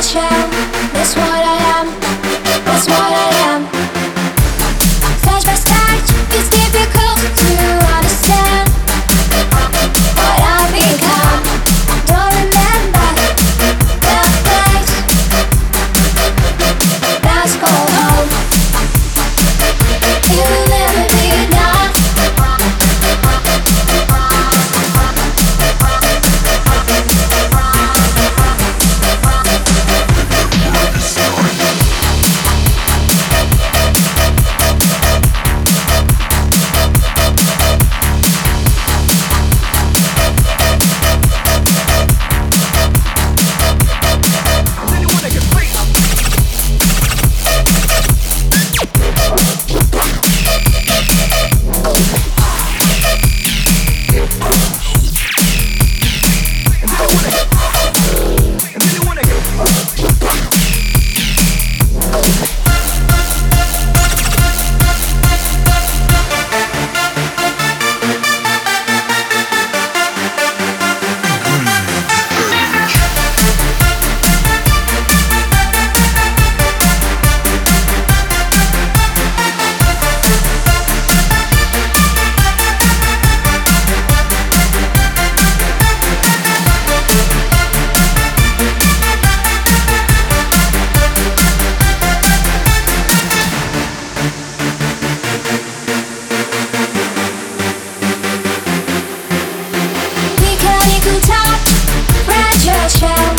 that's what I am, that's what try